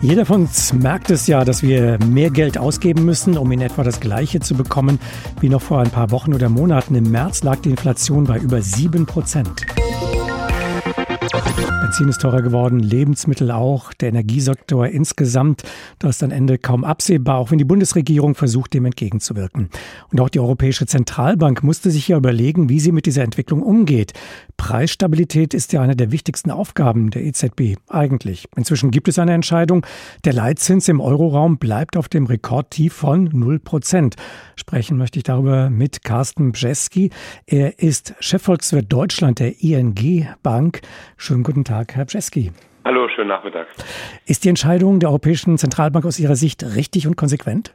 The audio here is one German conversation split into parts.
Jeder von uns merkt es ja, dass wir mehr Geld ausgeben müssen, um in etwa das Gleiche zu bekommen wie noch vor ein paar Wochen oder Monaten. Im März lag die Inflation bei über 7 Prozent. Benzin ist teurer geworden, Lebensmittel auch, der Energiesektor insgesamt. Das ist am Ende kaum absehbar, auch wenn die Bundesregierung versucht, dem entgegenzuwirken. Und auch die Europäische Zentralbank musste sich ja überlegen, wie sie mit dieser Entwicklung umgeht. Preisstabilität ist ja eine der wichtigsten Aufgaben der EZB eigentlich. Inzwischen gibt es eine Entscheidung. Der Leitzins im Euroraum bleibt auf dem Rekordtief von 0 Prozent. Sprechen möchte ich darüber mit Carsten Bjeski. Er ist Chefvolkswirt Deutschland der ING Bank. Schönen guten Tag. Tag, Herr Bjeski. Hallo, schönen Nachmittag. Ist die Entscheidung der Europäischen Zentralbank aus Ihrer Sicht richtig und konsequent?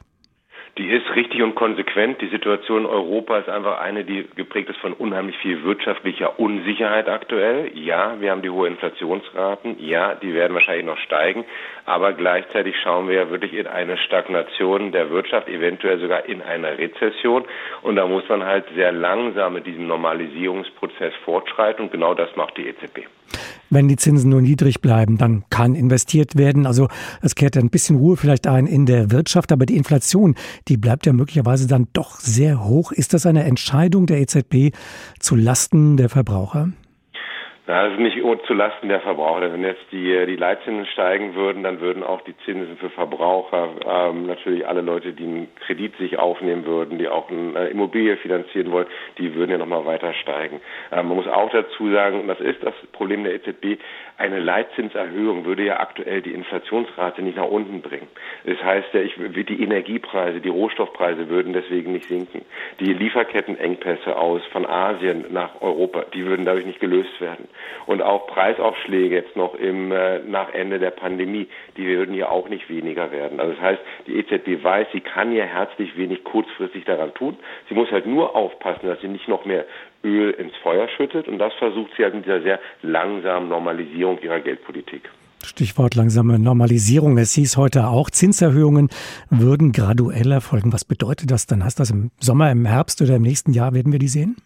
Die ist richtig und konsequent. Die Situation in Europa ist einfach eine, die geprägt ist von unheimlich viel wirtschaftlicher Unsicherheit aktuell. Ja, wir haben die hohe Inflationsraten. Ja, die werden wahrscheinlich noch steigen. Aber gleichzeitig schauen wir ja wirklich in eine Stagnation der Wirtschaft, eventuell sogar in eine Rezession. Und da muss man halt sehr langsam mit diesem Normalisierungsprozess fortschreiten. Und genau das macht die EZB. Wenn die Zinsen nur niedrig bleiben, dann kann investiert werden. Also es kehrt ein bisschen Ruhe vielleicht ein in der Wirtschaft, aber die Inflation, die bleibt ja möglicherweise dann doch sehr hoch. Ist das eine Entscheidung der EZB zu Lasten der Verbraucher? Na, das ist nicht zu Lasten der Verbraucher. Wenn jetzt die, die Leitzinsen steigen würden, dann würden auch die Zinsen für Verbraucher, ähm, natürlich alle Leute, die einen Kredit sich aufnehmen würden, die auch eine Immobilie finanzieren wollen, die würden ja nochmal weiter steigen. Ähm, man muss auch dazu sagen, und das ist das Problem der EZB, eine Leitzinserhöhung würde ja aktuell die Inflationsrate nicht nach unten bringen. Das heißt ja, ich, die Energiepreise, die Rohstoffpreise würden deswegen nicht sinken. Die Lieferkettenengpässe aus von Asien nach Europa, die würden dadurch nicht gelöst werden. Und auch Preisaufschläge jetzt noch im, äh, nach Ende der Pandemie, die würden ja auch nicht weniger werden. Also das heißt, die EZB weiß, sie kann ja herzlich wenig kurzfristig daran tun. Sie muss halt nur aufpassen, dass sie nicht noch mehr Öl ins Feuer schüttet. Und das versucht sie halt mit dieser sehr langsamen Normalisierung ihrer Geldpolitik. Stichwort langsame Normalisierung. Es hieß heute auch, Zinserhöhungen würden graduell erfolgen. Was bedeutet das dann? Heißt das im Sommer, im Herbst oder im nächsten Jahr werden wir die sehen?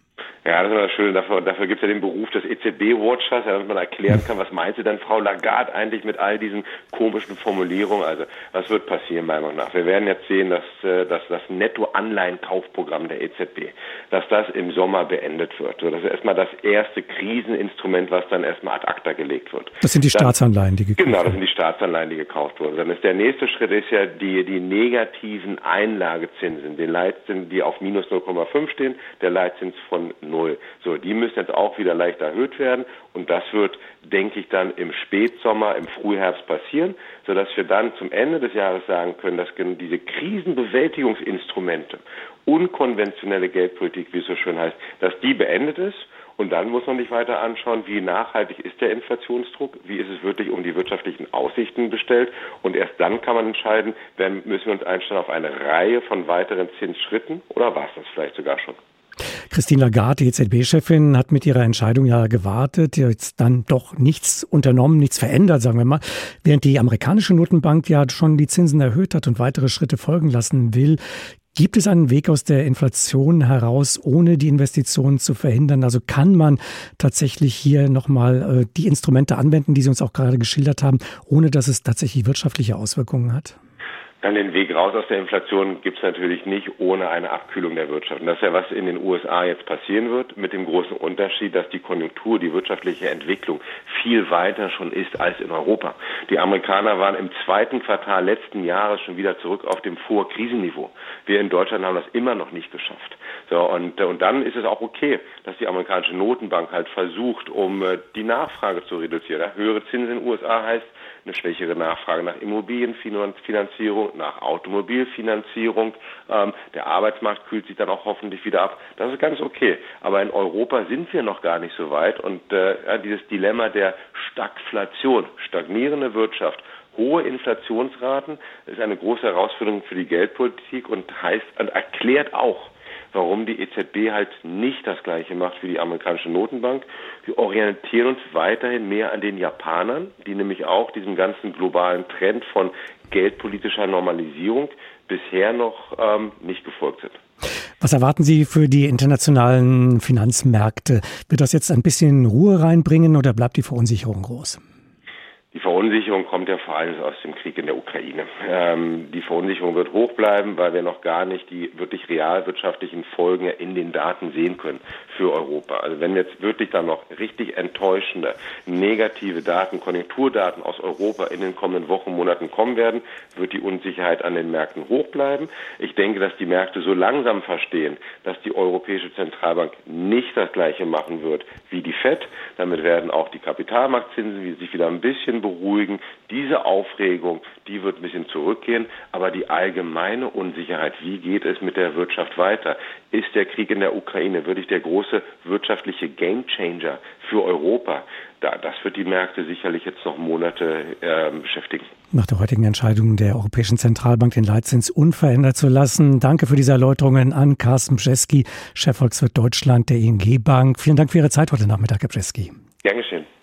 Ja, das ist immer schön. Dafür, dafür gibt es ja den Beruf des EZB-Watchers, damit man erklären kann, was meinte denn Frau Lagarde eigentlich mit all diesen komischen Formulierungen. Also, was wird passieren, meiner Meinung nach? Wir werden jetzt sehen, dass, äh, dass das Netto-Anleihenkaufprogramm der EZB, dass das im Sommer beendet wird. So, das ist erstmal das erste Kriseninstrument, was dann erstmal ad acta gelegt wird. Das sind die dann, Staatsanleihen, die gekauft wurden. Genau, das sind die Staatsanleihen, die gekauft wurden. Dann ist der nächste Schritt ist ja die, die negativen Einlagezinsen, den Leitzins, die auf minus 0,5 stehen, der Leitzins von 0 null. So, die müssen jetzt auch wieder leicht erhöht werden und das wird, denke ich, dann im Spätsommer, im Frühherbst passieren, sodass wir dann zum Ende des Jahres sagen können, dass diese Krisenbewältigungsinstrumente, unkonventionelle Geldpolitik, wie es so schön heißt, dass die beendet ist. Und dann muss man sich weiter anschauen, wie nachhaltig ist der Inflationsdruck, wie ist es wirklich um die wirtschaftlichen Aussichten bestellt. Und erst dann kann man entscheiden, müssen wir uns einstellen auf eine Reihe von weiteren Zinsschritten oder war es das vielleicht sogar schon. Christine Lagarde, die EZB-Chefin, hat mit ihrer Entscheidung ja gewartet, jetzt dann doch nichts unternommen, nichts verändert, sagen wir mal, während die amerikanische Notenbank ja schon die Zinsen erhöht hat und weitere Schritte folgen lassen will. Gibt es einen Weg aus der Inflation heraus, ohne die Investitionen zu verhindern? Also kann man tatsächlich hier nochmal äh, die Instrumente anwenden, die Sie uns auch gerade geschildert haben, ohne dass es tatsächlich wirtschaftliche Auswirkungen hat? Dann den Weg raus aus der Inflation gibt es natürlich nicht ohne eine Abkühlung der Wirtschaft. Und das ist ja, was in den USA jetzt passieren wird, mit dem großen Unterschied, dass die Konjunktur, die wirtschaftliche Entwicklung viel weiter schon ist als in Europa. Die Amerikaner waren im zweiten Quartal letzten Jahres schon wieder zurück auf dem Vorkrisenniveau. Wir in Deutschland haben das immer noch nicht geschafft. So, und, und dann ist es auch okay, dass die amerikanische Notenbank halt versucht, um äh, die Nachfrage zu reduzieren. Höhere Zinsen in den USA heißt, eine schwächere Nachfrage nach Immobilienfinanzierung, nach Automobilfinanzierung. Ähm, der Arbeitsmarkt kühlt sich dann auch hoffentlich wieder ab. Das ist ganz okay. Aber in Europa sind wir noch gar nicht so weit. Und äh, dieses Dilemma der Stagflation, stagnierende Wirtschaft, hohe Inflationsraten ist eine große Herausforderung für die Geldpolitik und heißt und erklärt auch, warum die EZB halt nicht das gleiche macht wie die amerikanische Notenbank. Wir orientieren uns weiterhin mehr an den Japanern, die nämlich auch diesem ganzen globalen Trend von geldpolitischer Normalisierung bisher noch ähm, nicht gefolgt sind. Was erwarten Sie für die internationalen Finanzmärkte? Wird das jetzt ein bisschen Ruhe reinbringen oder bleibt die Verunsicherung groß? Die Verunsicherung kommt ja vor allem aus dem Krieg in der Ukraine. Ähm, die Verunsicherung wird hoch bleiben, weil wir noch gar nicht die wirklich realwirtschaftlichen Folgen in den Daten sehen können für Europa. Also wenn jetzt wirklich dann noch richtig enttäuschende, negative Daten, Konjunkturdaten aus Europa in den kommenden Wochen, Monaten kommen werden, wird die Unsicherheit an den Märkten hoch bleiben. Ich denke, dass die Märkte so langsam verstehen, dass die Europäische Zentralbank nicht das Gleiche machen wird wie die FED. Damit werden auch die Kapitalmarktzinsen sich wieder ein bisschen beruhigen. Diese Aufregung, die wird ein bisschen zurückgehen, aber die allgemeine Unsicherheit, wie geht es mit der Wirtschaft weiter? Ist der Krieg in der Ukraine wirklich der große wirtschaftliche Gamechanger für Europa? Da, das wird die Märkte sicherlich jetzt noch Monate äh, beschäftigen. Nach der heutigen Entscheidung der Europäischen Zentralbank den Leitzins unverändert zu lassen. Danke für diese Erläuterungen an Carsten Brzezki, Chefvolkswirt Deutschland der ING Bank. Vielen Dank für Ihre Zeit heute Nachmittag, Herr Brzezki. Gern geschehen.